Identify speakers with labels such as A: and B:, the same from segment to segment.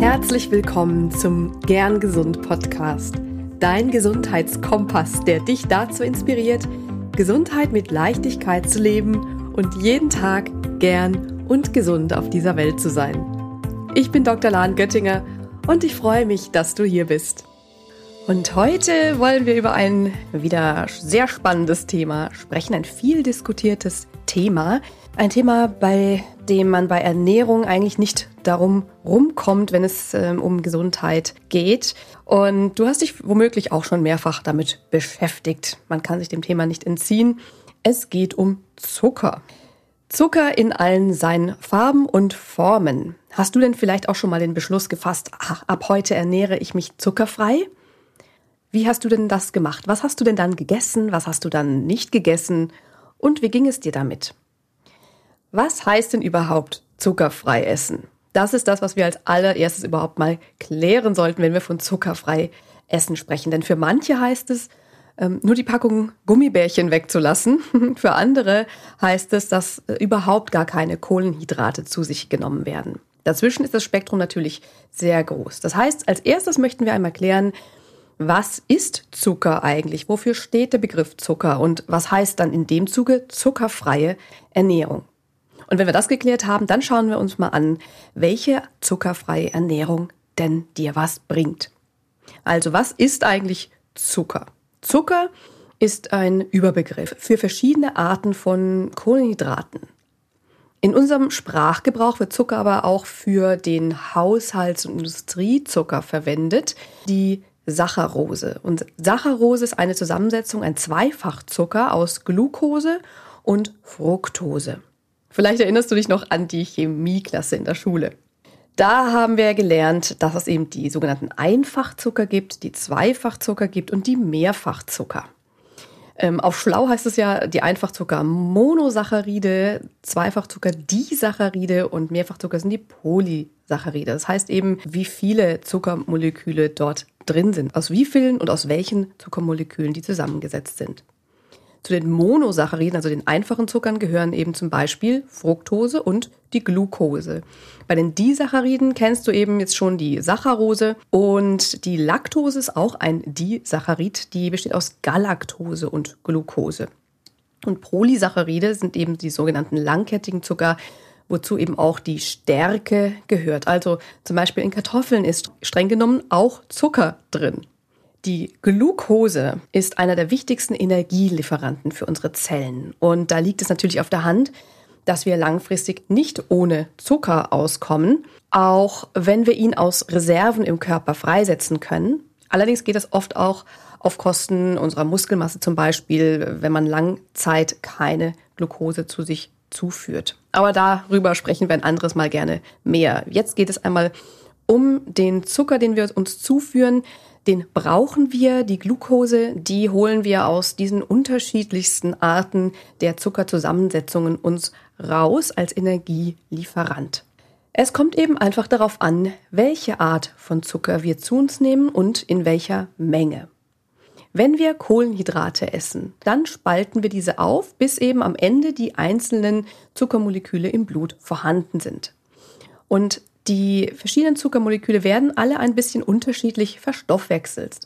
A: Herzlich willkommen zum Gern Gesund Podcast, dein Gesundheitskompass, der dich dazu inspiriert, Gesundheit mit Leichtigkeit zu leben und jeden Tag gern und gesund auf dieser Welt zu sein. Ich bin Dr. Lahn Göttinger und ich freue mich, dass du hier bist. Und heute wollen wir über ein wieder sehr spannendes Thema sprechen, ein viel diskutiertes Thema. Ein Thema, bei dem man bei Ernährung eigentlich nicht darum rumkommt, wenn es ähm, um Gesundheit geht. Und du hast dich womöglich auch schon mehrfach damit beschäftigt. Man kann sich dem Thema nicht entziehen. Es geht um Zucker. Zucker in allen seinen Farben und Formen. Hast du denn vielleicht auch schon mal den Beschluss gefasst, ach, ab heute ernähre ich mich zuckerfrei? Wie hast du denn das gemacht? Was hast du denn dann gegessen? Was hast du dann nicht gegessen? Und wie ging es dir damit? Was heißt denn überhaupt zuckerfrei essen? Das ist das, was wir als allererstes überhaupt mal klären sollten, wenn wir von zuckerfrei Essen sprechen. Denn für manche heißt es, ähm, nur die Packung Gummibärchen wegzulassen. Für andere heißt es, dass äh, überhaupt gar keine Kohlenhydrate zu sich genommen werden. Dazwischen ist das Spektrum natürlich sehr groß. Das heißt, als erstes möchten wir einmal klären, was ist Zucker eigentlich? Wofür steht der Begriff Zucker? Und was heißt dann in dem Zuge zuckerfreie Ernährung? Und wenn wir das geklärt haben, dann schauen wir uns mal an, welche zuckerfreie Ernährung denn dir was bringt. Also was ist eigentlich Zucker? Zucker ist ein Überbegriff für verschiedene Arten von Kohlenhydraten. In unserem Sprachgebrauch wird Zucker aber auch für den Haushalts- und Industriezucker verwendet, die Saccharose. Und Saccharose ist eine Zusammensetzung, ein Zweifachzucker aus Glucose und Fructose. Vielleicht erinnerst du dich noch an die Chemieklasse in der Schule. Da haben wir gelernt, dass es eben die sogenannten Einfachzucker gibt, die Zweifachzucker gibt und die Mehrfachzucker. Ähm, auf Schlau heißt es ja, die Einfachzucker Monosaccharide, Zweifachzucker Disaccharide und Mehrfachzucker sind die Polysaccharide. Das heißt eben, wie viele Zuckermoleküle dort drin sind, aus wie vielen und aus welchen Zuckermolekülen die zusammengesetzt sind. Zu den Monosacchariden, also den einfachen Zuckern, gehören eben zum Beispiel Fructose und die Glucose. Bei den Disacchariden kennst du eben jetzt schon die Saccharose und die Laktose ist auch ein Disaccharid, die besteht aus Galaktose und Glucose. Und Polysaccharide sind eben die sogenannten langkettigen Zucker, wozu eben auch die Stärke gehört. Also zum Beispiel in Kartoffeln ist streng genommen auch Zucker drin. Die Glucose ist einer der wichtigsten Energielieferanten für unsere Zellen. Und da liegt es natürlich auf der Hand, dass wir langfristig nicht ohne Zucker auskommen, auch wenn wir ihn aus Reserven im Körper freisetzen können. Allerdings geht das oft auch auf Kosten unserer Muskelmasse zum Beispiel, wenn man lang Zeit keine Glucose zu sich zuführt. Aber darüber sprechen wir ein anderes Mal gerne mehr. Jetzt geht es einmal um den Zucker, den wir uns zuführen, den brauchen wir, die Glucose, die holen wir aus diesen unterschiedlichsten Arten der Zuckerzusammensetzungen uns raus als Energielieferant. Es kommt eben einfach darauf an, welche Art von Zucker wir zu uns nehmen und in welcher Menge. Wenn wir Kohlenhydrate essen, dann spalten wir diese auf, bis eben am Ende die einzelnen Zuckermoleküle im Blut vorhanden sind. Und die verschiedenen Zuckermoleküle werden alle ein bisschen unterschiedlich verstoffwechselt.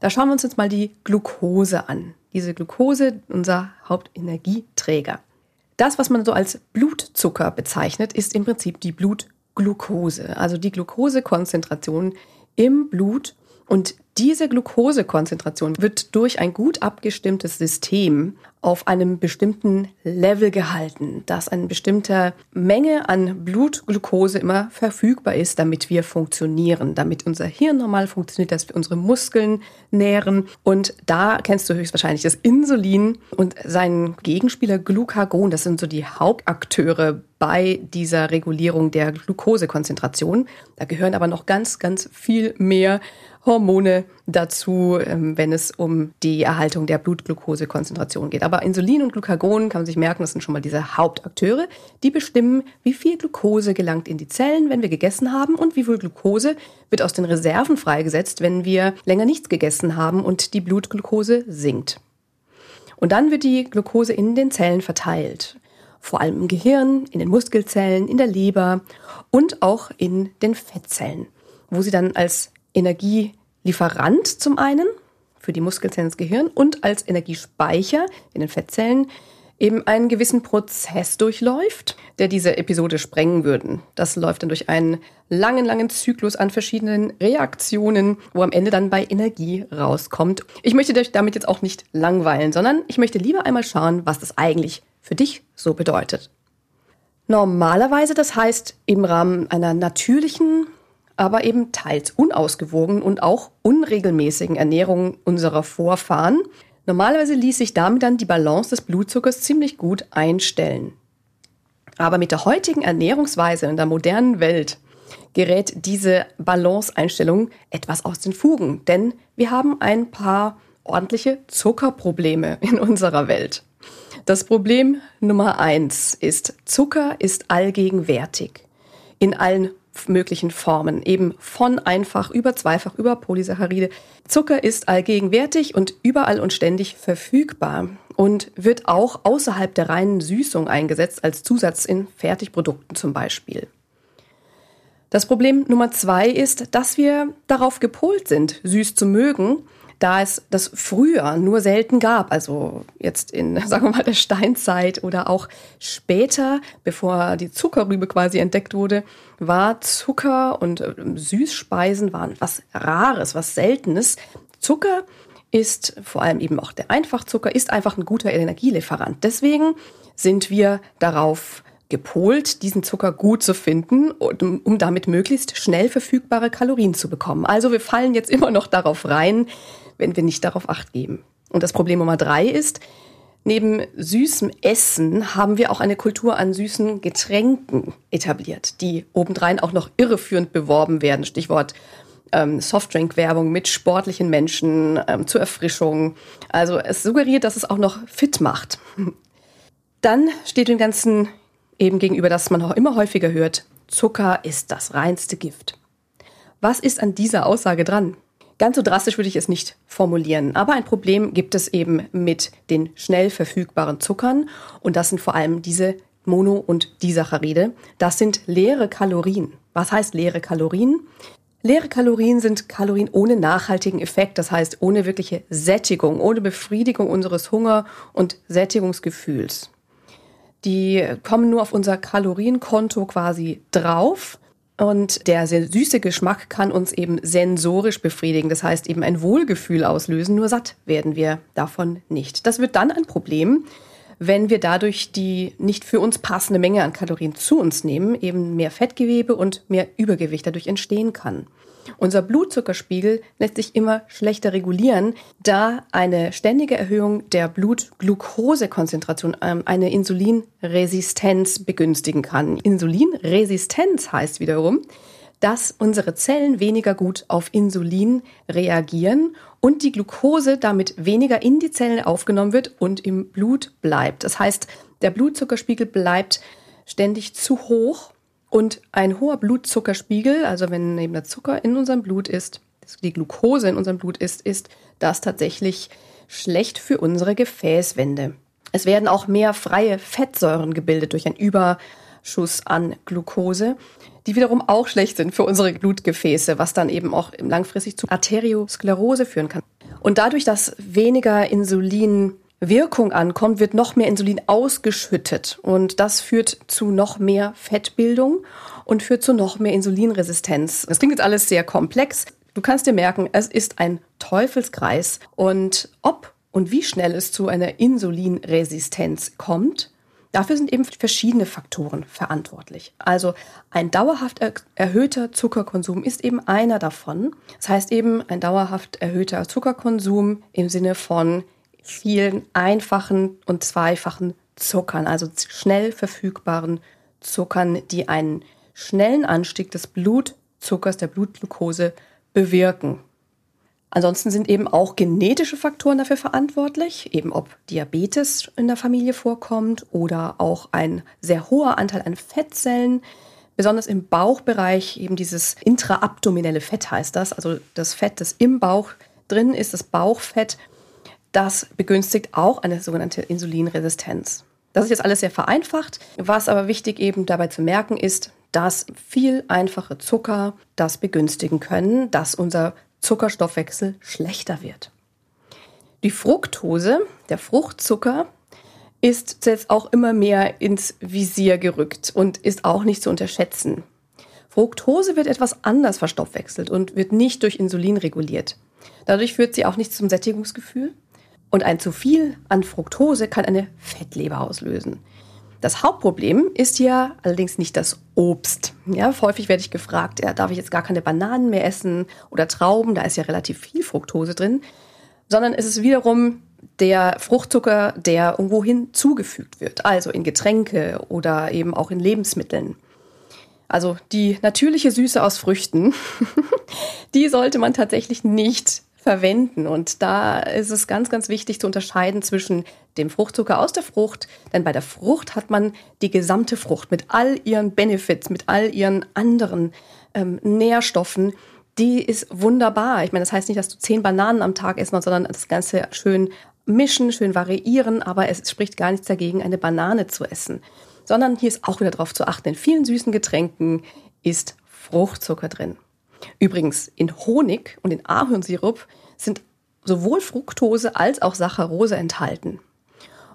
A: Da schauen wir uns jetzt mal die Glucose an. Diese Glucose, unser Hauptenergieträger. Das, was man so als Blutzucker bezeichnet, ist im Prinzip die Blutglucose, also die Glukosekonzentration im Blut. Und diese Glukosekonzentration wird durch ein gut abgestimmtes System auf einem bestimmten Level gehalten, dass eine bestimmte Menge an Blutglucose immer verfügbar ist, damit wir funktionieren, damit unser Hirn normal funktioniert, dass wir unsere Muskeln nähren. Und da kennst du höchstwahrscheinlich das Insulin und seinen Gegenspieler Glucagon. Das sind so die Hauptakteure bei dieser Regulierung der Glukosekonzentration. Da gehören aber noch ganz, ganz viel mehr Hormone dazu, ähm, wenn es um die Erhaltung der Blutglukosekonzentration geht. Aber Insulin und Glucagon kann man sich merken, das sind schon mal diese Hauptakteure, die bestimmen, wie viel Glucose gelangt in die Zellen, wenn wir gegessen haben und wie viel Glucose wird aus den Reserven freigesetzt, wenn wir länger nichts gegessen haben und die Blutglucose sinkt. Und dann wird die Glucose in den Zellen verteilt. Vor allem im Gehirn, in den Muskelzellen, in der Leber und auch in den Fettzellen. wo sie dann als Energielieferant zum einen für die Muskelzellen ins Gehirn und als Energiespeicher in den Fettzellen eben einen gewissen Prozess durchläuft, der diese Episode sprengen würden. Das läuft dann durch einen langen, langen Zyklus an verschiedenen Reaktionen, wo am Ende dann bei Energie rauskommt. Ich möchte dich damit jetzt auch nicht langweilen, sondern ich möchte lieber einmal schauen, was das eigentlich für dich so bedeutet. Normalerweise, das heißt im Rahmen einer natürlichen, aber eben teils unausgewogenen und auch unregelmäßigen Ernährung unserer Vorfahren, Normalerweise ließ sich damit dann die Balance des Blutzuckers ziemlich gut einstellen. Aber mit der heutigen Ernährungsweise in der modernen Welt gerät diese Balanceeinstellung etwas aus den Fugen, denn wir haben ein paar ordentliche Zuckerprobleme in unserer Welt. Das Problem Nummer eins ist, Zucker ist allgegenwärtig in allen möglichen Formen, eben von einfach über zweifach über Polysaccharide. Zucker ist allgegenwärtig und überall und ständig verfügbar und wird auch außerhalb der reinen Süßung eingesetzt, als Zusatz in Fertigprodukten zum Beispiel. Das Problem Nummer zwei ist, dass wir darauf gepolt sind, süß zu mögen da es das früher nur selten gab, also jetzt in, sagen wir mal, der Steinzeit oder auch später, bevor die Zuckerrübe quasi entdeckt wurde, war Zucker und äh, Süßspeisen waren was Rares, was Seltenes. Zucker ist vor allem eben auch der Einfachzucker, ist einfach ein guter Energielieferant. Deswegen sind wir darauf gepolt, diesen Zucker gut zu finden, um, um damit möglichst schnell verfügbare Kalorien zu bekommen. Also wir fallen jetzt immer noch darauf rein, wenn wir nicht darauf acht geben. Und das Problem Nummer drei ist, neben süßem Essen haben wir auch eine Kultur an süßen Getränken etabliert, die obendrein auch noch irreführend beworben werden. Stichwort ähm, Softdrink-Werbung mit sportlichen Menschen ähm, zur Erfrischung. Also es suggeriert, dass es auch noch fit macht. Dann steht dem Ganzen eben gegenüber, dass man auch immer häufiger hört, Zucker ist das reinste Gift. Was ist an dieser Aussage dran? Ganz so drastisch würde ich es nicht formulieren, aber ein Problem gibt es eben mit den schnell verfügbaren Zuckern und das sind vor allem diese Mono- und Disaccharide. Das sind leere Kalorien. Was heißt leere Kalorien? Leere Kalorien sind Kalorien ohne nachhaltigen Effekt, das heißt ohne wirkliche Sättigung, ohne Befriedigung unseres Hunger- und Sättigungsgefühls. Die kommen nur auf unser Kalorienkonto quasi drauf und der sehr süße Geschmack kann uns eben sensorisch befriedigen, das heißt eben ein Wohlgefühl auslösen, nur satt werden wir davon nicht. Das wird dann ein Problem, wenn wir dadurch die nicht für uns passende Menge an Kalorien zu uns nehmen, eben mehr Fettgewebe und mehr Übergewicht dadurch entstehen kann. Unser Blutzuckerspiegel lässt sich immer schlechter regulieren, da eine ständige Erhöhung der Blutglukosekonzentration ähm, eine Insulinresistenz begünstigen kann. Insulinresistenz heißt wiederum, dass unsere Zellen weniger gut auf Insulin reagieren und die Glucose damit weniger in die Zellen aufgenommen wird und im Blut bleibt. Das heißt, der Blutzuckerspiegel bleibt ständig zu hoch und ein hoher Blutzuckerspiegel, also wenn eben der Zucker in unserem Blut ist, die Glucose in unserem Blut ist, ist das tatsächlich schlecht für unsere Gefäßwände. Es werden auch mehr freie Fettsäuren gebildet durch einen Überschuss an Glucose, die wiederum auch schlecht sind für unsere Blutgefäße, was dann eben auch langfristig zu Arteriosklerose führen kann. Und dadurch, dass weniger Insulin Wirkung ankommt, wird noch mehr Insulin ausgeschüttet und das führt zu noch mehr Fettbildung und führt zu noch mehr Insulinresistenz. Das klingt jetzt alles sehr komplex. Du kannst dir merken, es ist ein Teufelskreis und ob und wie schnell es zu einer Insulinresistenz kommt, Dafür sind eben verschiedene Faktoren verantwortlich. Also ein dauerhaft erhöhter Zuckerkonsum ist eben einer davon. Das heißt eben ein dauerhaft erhöhter Zuckerkonsum im Sinne von vielen einfachen und zweifachen Zuckern, also schnell verfügbaren Zuckern, die einen schnellen Anstieg des Blutzuckers, der Blutglucose bewirken. Ansonsten sind eben auch genetische Faktoren dafür verantwortlich, eben ob Diabetes in der Familie vorkommt oder auch ein sehr hoher Anteil an Fettzellen, besonders im Bauchbereich, eben dieses intraabdominelle Fett heißt das, also das Fett, das im Bauch drin ist, das Bauchfett, das begünstigt auch eine sogenannte Insulinresistenz. Das ist jetzt alles sehr vereinfacht. Was aber wichtig eben dabei zu merken ist, dass viel einfache Zucker das begünstigen können, dass unser Zuckerstoffwechsel schlechter wird. Die Fructose, der Fruchtzucker, ist jetzt auch immer mehr ins Visier gerückt und ist auch nicht zu unterschätzen. Fructose wird etwas anders verstoffwechselt und wird nicht durch Insulin reguliert. Dadurch führt sie auch nicht zum Sättigungsgefühl. Und ein zu viel an Fructose kann eine Fettleber auslösen. Das Hauptproblem ist ja allerdings nicht das Obst. Ja, häufig werde ich gefragt, ja, darf ich jetzt gar keine Bananen mehr essen oder Trauben, da ist ja relativ viel Fructose drin, sondern es ist wiederum der Fruchtzucker, der irgendwo hinzugefügt wird, also in Getränke oder eben auch in Lebensmitteln. Also die natürliche Süße aus Früchten, die sollte man tatsächlich nicht verwenden. Und da ist es ganz, ganz wichtig zu unterscheiden zwischen dem Fruchtzucker aus der Frucht, denn bei der Frucht hat man die gesamte Frucht mit all ihren Benefits, mit all ihren anderen ähm, Nährstoffen. Die ist wunderbar. Ich meine, das heißt nicht, dass du zehn Bananen am Tag essen, sondern das Ganze schön mischen, schön variieren, aber es spricht gar nichts dagegen, eine Banane zu essen sondern hier ist auch wieder darauf zu achten. In vielen süßen Getränken ist Fruchtzucker drin. Übrigens, in Honig und in Ahornsirup sind sowohl Fructose als auch Saccharose enthalten.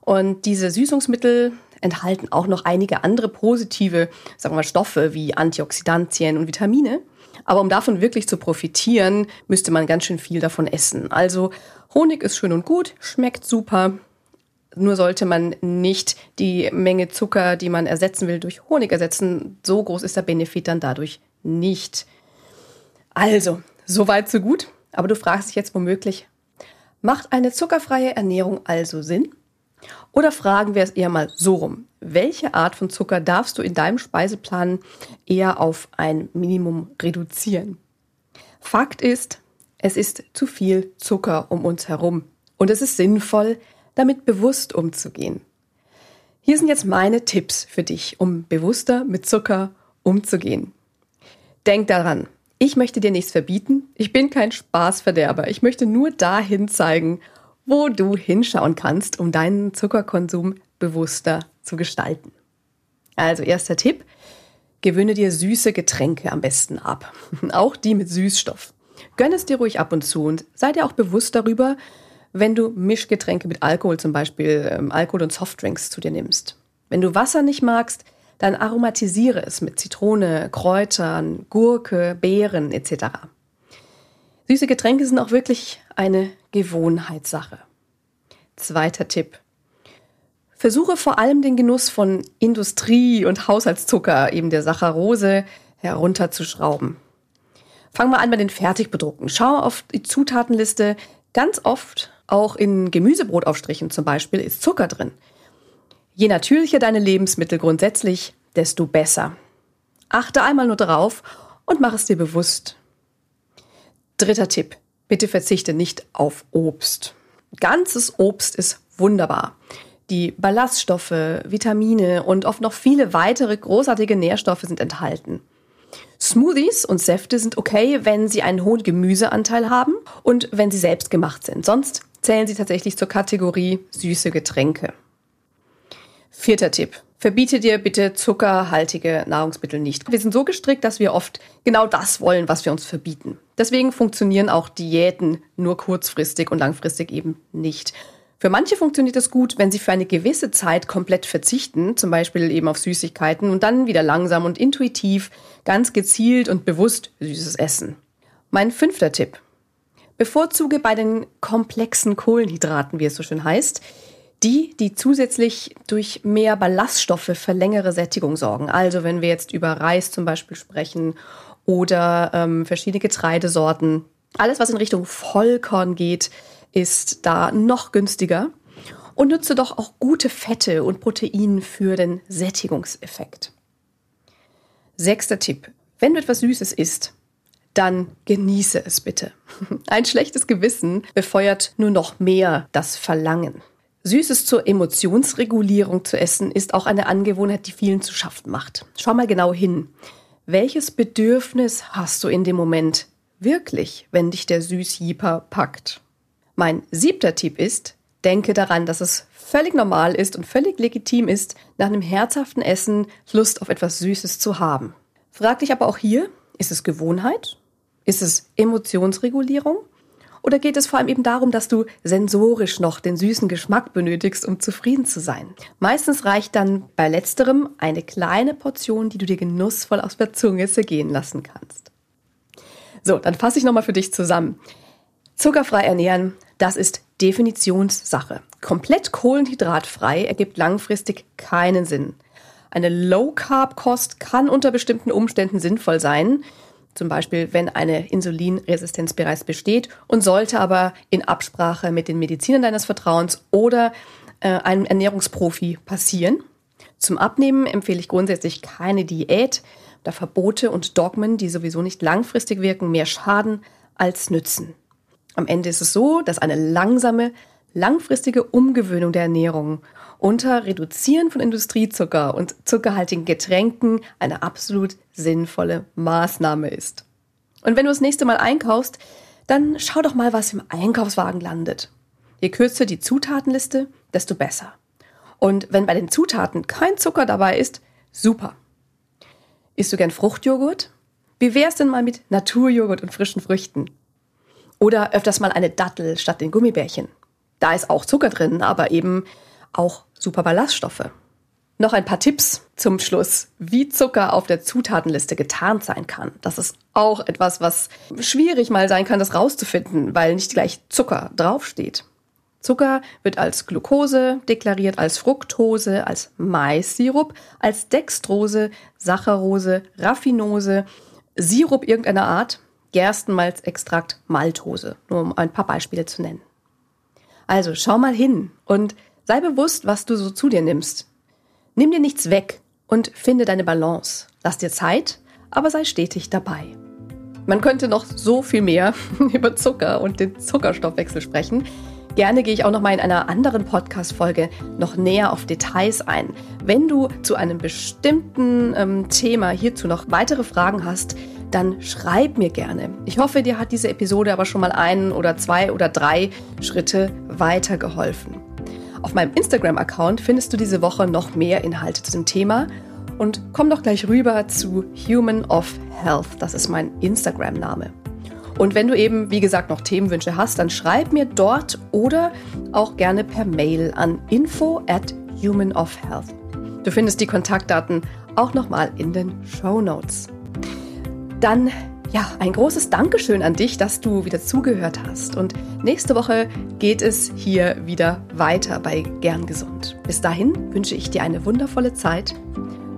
A: Und diese Süßungsmittel enthalten auch noch einige andere positive, sagen wir mal, Stoffe wie Antioxidantien und Vitamine. Aber um davon wirklich zu profitieren, müsste man ganz schön viel davon essen. Also Honig ist schön und gut, schmeckt super, nur sollte man nicht die Menge Zucker, die man ersetzen will, durch Honig ersetzen. So groß ist der Benefit dann dadurch nicht. Also, so weit, so gut. Aber du fragst dich jetzt womöglich, macht eine zuckerfreie Ernährung also Sinn? Oder fragen wir es eher mal so rum. Welche Art von Zucker darfst du in deinem Speiseplan eher auf ein Minimum reduzieren? Fakt ist, es ist zu viel Zucker um uns herum. Und es ist sinnvoll, damit bewusst umzugehen. Hier sind jetzt meine Tipps für dich, um bewusster mit Zucker umzugehen. Denk daran, ich möchte dir nichts verbieten, ich bin kein Spaßverderber, ich möchte nur dahin zeigen, wo du hinschauen kannst, um deinen Zuckerkonsum bewusster zu gestalten. Also erster Tipp, gewöhne dir süße Getränke am besten ab, auch die mit Süßstoff. Gönn es dir ruhig ab und zu und sei dir auch bewusst darüber, wenn du Mischgetränke mit Alkohol, zum Beispiel ähm, Alkohol und Softdrinks zu dir nimmst. Wenn du Wasser nicht magst, dann aromatisiere es mit Zitrone, Kräutern, Gurke, Beeren etc. Süße Getränke sind auch wirklich eine Gewohnheitssache. Zweiter Tipp. Versuche vor allem den Genuss von Industrie- und Haushaltszucker, eben der Saccharose, herunterzuschrauben. Fang mal an bei den Fertigbedruckten. Schau auf die Zutatenliste. Ganz oft auch in Gemüsebrotaufstrichen zum Beispiel ist Zucker drin. Je natürlicher deine Lebensmittel grundsätzlich, desto besser. Achte einmal nur drauf und mach es dir bewusst. Dritter Tipp. Bitte verzichte nicht auf Obst. Ganzes Obst ist wunderbar. Die Ballaststoffe, Vitamine und oft noch viele weitere großartige Nährstoffe sind enthalten. Smoothies und Säfte sind okay, wenn sie einen hohen Gemüseanteil haben und wenn sie selbst gemacht sind. Sonst zählen sie tatsächlich zur Kategorie süße Getränke. Vierter Tipp. Verbiete dir bitte zuckerhaltige Nahrungsmittel nicht. Wir sind so gestrickt, dass wir oft genau das wollen, was wir uns verbieten. Deswegen funktionieren auch Diäten nur kurzfristig und langfristig eben nicht. Für manche funktioniert es gut, wenn sie für eine gewisse Zeit komplett verzichten, zum Beispiel eben auf Süßigkeiten und dann wieder langsam und intuitiv, ganz gezielt und bewusst Süßes essen. Mein fünfter Tipp. Bevorzuge bei den komplexen Kohlenhydraten, wie es so schön heißt, die, die zusätzlich durch mehr Ballaststoffe für längere Sättigung sorgen. Also wenn wir jetzt über Reis zum Beispiel sprechen oder ähm, verschiedene Getreidesorten. Alles, was in Richtung Vollkorn geht, ist da noch günstiger. Und nutze doch auch gute Fette und Proteine für den Sättigungseffekt. Sechster Tipp. Wenn du etwas Süßes isst, dann genieße es bitte. Ein schlechtes Gewissen befeuert nur noch mehr das Verlangen. Süßes zur Emotionsregulierung zu essen ist auch eine Angewohnheit, die vielen zu schaffen macht. Schau mal genau hin. Welches Bedürfnis hast du in dem Moment wirklich, wenn dich der Süßjieper packt? Mein siebter Tipp ist, denke daran, dass es völlig normal ist und völlig legitim ist, nach einem herzhaften Essen Lust auf etwas Süßes zu haben. Frag dich aber auch hier, ist es Gewohnheit? Ist es Emotionsregulierung? Oder geht es vor allem eben darum, dass du sensorisch noch den süßen Geschmack benötigst, um zufrieden zu sein? Meistens reicht dann bei letzterem eine kleine Portion, die du dir genussvoll aus der Zunge zergehen lassen kannst. So, dann fasse ich nochmal für dich zusammen. Zuckerfrei ernähren, das ist Definitionssache. Komplett kohlenhydratfrei ergibt langfristig keinen Sinn. Eine Low-Carb-Kost kann unter bestimmten Umständen sinnvoll sein, zum Beispiel wenn eine Insulinresistenz bereits besteht und sollte aber in Absprache mit den Medizinern deines Vertrauens oder äh, einem Ernährungsprofi passieren. Zum Abnehmen empfehle ich grundsätzlich keine Diät, da Verbote und Dogmen, die sowieso nicht langfristig wirken, mehr schaden als nützen. Am Ende ist es so, dass eine langsame, langfristige Umgewöhnung der Ernährung unter Reduzieren von Industriezucker und zuckerhaltigen Getränken eine absolut sinnvolle Maßnahme ist. Und wenn du das nächste Mal einkaufst, dann schau doch mal, was im Einkaufswagen landet. Je kürzer die Zutatenliste, desto besser. Und wenn bei den Zutaten kein Zucker dabei ist, super. Isst du gern Fruchtjoghurt? Wie wär's denn mal mit Naturjoghurt und frischen Früchten? Oder öfters mal eine Dattel statt den Gummibärchen? Da ist auch Zucker drin, aber eben auch super Ballaststoffe. Noch ein paar Tipps zum Schluss, wie Zucker auf der Zutatenliste getarnt sein kann. Das ist auch etwas, was schwierig mal sein kann, das rauszufinden, weil nicht gleich Zucker draufsteht. Zucker wird als Glucose deklariert, als Fructose, als Maissirup, als Dextrose, Saccharose, Raffinose, Sirup irgendeiner Art, Gerstenmalzextrakt, Maltose, nur um ein paar Beispiele zu nennen. Also schau mal hin und Sei bewusst, was du so zu dir nimmst. Nimm dir nichts weg und finde deine Balance. Lass dir Zeit, aber sei stetig dabei. Man könnte noch so viel mehr über Zucker und den Zuckerstoffwechsel sprechen. Gerne gehe ich auch noch mal in einer anderen Podcast-Folge noch näher auf Details ein. Wenn du zu einem bestimmten ähm, Thema hierzu noch weitere Fragen hast, dann schreib mir gerne. Ich hoffe, dir hat diese Episode aber schon mal einen oder zwei oder drei Schritte weitergeholfen. Auf meinem Instagram-Account findest du diese Woche noch mehr Inhalte zu dem Thema. Und komm doch gleich rüber zu Human of Health. Das ist mein Instagram-Name. Und wenn du eben, wie gesagt, noch Themenwünsche hast, dann schreib mir dort oder auch gerne per Mail an info at human of health. Du findest die Kontaktdaten auch nochmal in den Show Notes. Dann ja, ein großes Dankeschön an dich, dass du wieder zugehört hast. Und nächste Woche geht es hier wieder weiter bei Gern Gesund. Bis dahin wünsche ich dir eine wundervolle Zeit.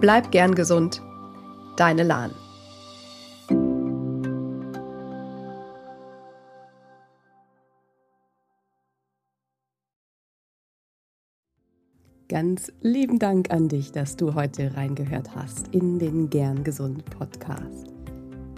A: Bleib gern gesund. Deine Lahn. Ganz lieben Dank an dich, dass du heute reingehört hast in den Gern Gesund Podcast.